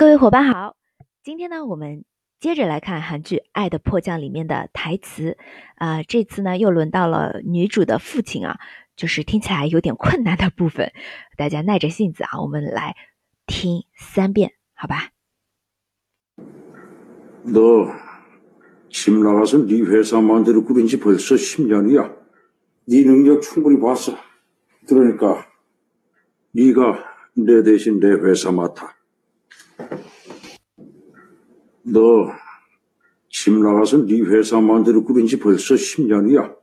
各位伙伴好，今天呢，我们接着来看韩剧《爱的迫降》里面的台词。啊，这次呢又轮到了女主的父亲啊，就是听起来有点困难的部分，大家耐着性子啊，我们来听三遍，好吧？너집나가서네회사만들어꾸린지벌써10년이야네능력충분히봤어그러니까네가내대신내회사맡아 너 집 나가서 네 회사 만들어 꾸린 지 벌써 10년이야.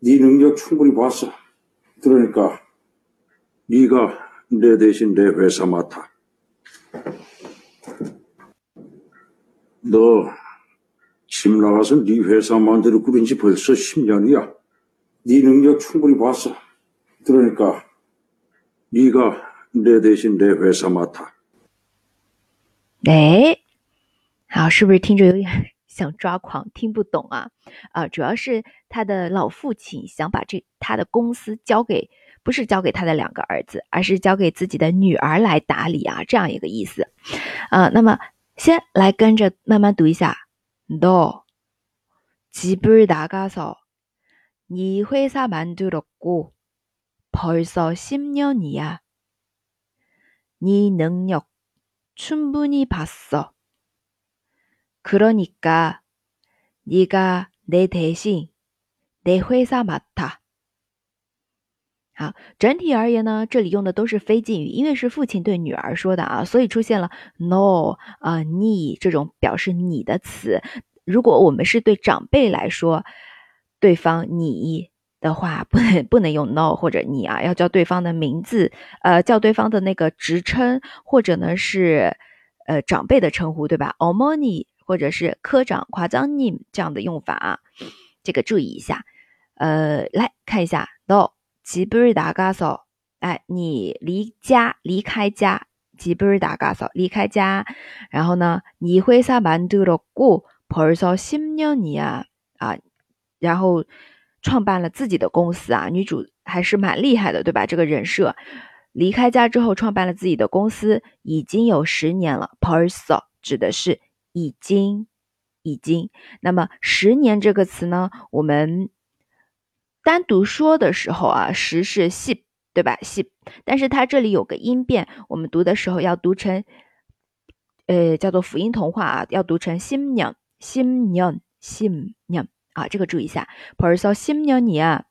네 능력 충분히 봤어. 그러니까 네가 내 대신 내 회사 맡아. 너 집 나가서 네 회사 만들어 꾸린 지 벌써 10년이야. 네 능력 충분히 봤어. 그러니까 네가 내 대신 내 회사 맡아. 네. 好，是不是听着有点想抓狂，听不懂啊？啊，主要是他的老父亲想把这他的公司交给，不是交给他的两个儿子，而是交给自己的女儿来打理啊，这样一个意思。啊，那么先来跟着慢慢读一下。너집을나가서네회사만들었고벌써10년이야네능력 충분히봤어 그러니까 네가 내 대신 내 회사 맡아。 好，整体而言呢，这里用的都是非敬语，因为是父亲对女儿说的啊，所以出现了 no 啊你这种表示你的词。如果我们是对长辈来说，对方你 的话，不能不能用 no 或者你啊，要叫对方的名字，呃，叫对方的那个职称，或者呢是呃长辈的称呼，对吧？omoni。或者是科长夸张 님这样的用法啊，这个注意一下。呃，来看一下，no，집을나가 서， 哎，你离家离开家，집을나가 서， 离开家。然后呢，你회사만들었고벌써10년이 야， 啊，然后 创办了自己的公司啊，女主还是蛮厉害的，对吧？这个人设，离开家之后创办了自己的公司，已经有十年了。Perso 指的是。已经，已经。那么“十年”这个词呢？我们单独说的时候啊，“十”是细，对吧？细。但是它这里有个音变，我们读的时候要读成，呃，叫做辅音同化啊，要读成“新娘”，“新娘”，“新娘”啊，这个注意一下。벌써십년이 야，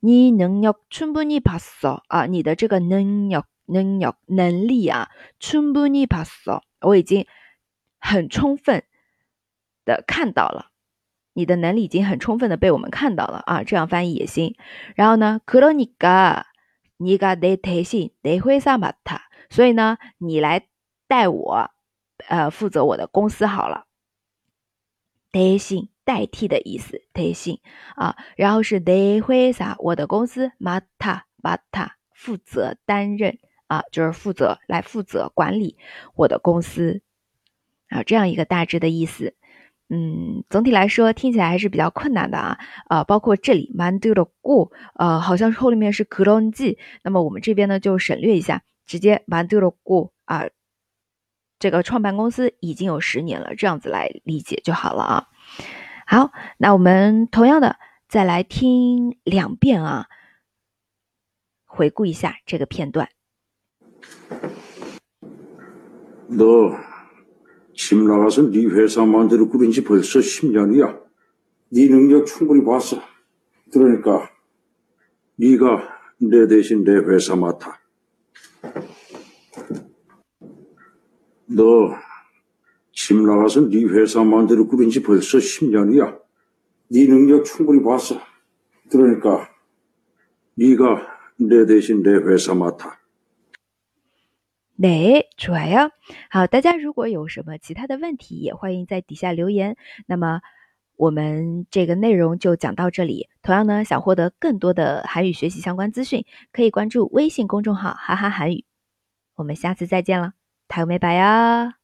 你능력충분히봤어啊，你的这个能力，能力，能力啊，충분히봤 어， 我已经。很充分的看到了，你的能力已经很充分的被我们看到了啊，这样翻译也行。然后呢，그러니까네가내대신내회사맡 아， 所以呢，你来带我，呃，负责我的公司好了。대신 代替的意思，代信啊，然后是德辉萨，我的公司马塔马塔负责担任啊，就是负责来负责管理我的公司啊，这样一个大致的意思。嗯，总体来说听起来还是比较困难的啊。啊，包括这里 m a n d u r o g u 呃，好像后面是 kronji，那么我们这边呢就省略一下，直接 m a n d u r o g u 啊，这个创办公司已经有十年了，这样子来理解就好了啊。好，那我们同样的再来听两遍啊，回顾一下这个片段。집 나가서 네 회사 만들어 꾸린 지 벌써 10년이야. 네 능력 충분히 봤어. 그러니까 네가 내 대신 내 회사 맡아. 너 집 나가서 네 회사 만들어 꾸린 지 벌써 10년이야. 네 능력 충분히 봤어. 그러니까 네가 내 대신 내 회사 맡아. 对，좋아 요。 好，大家如果有什么其他的问题，也欢迎在底下留言。那么我们这个内容就讲到这里。同样呢，想获得更多的韩语学习相关资讯，可以关注微信公众号“哈哈韩语”。我们下次再见了，台美拜呀。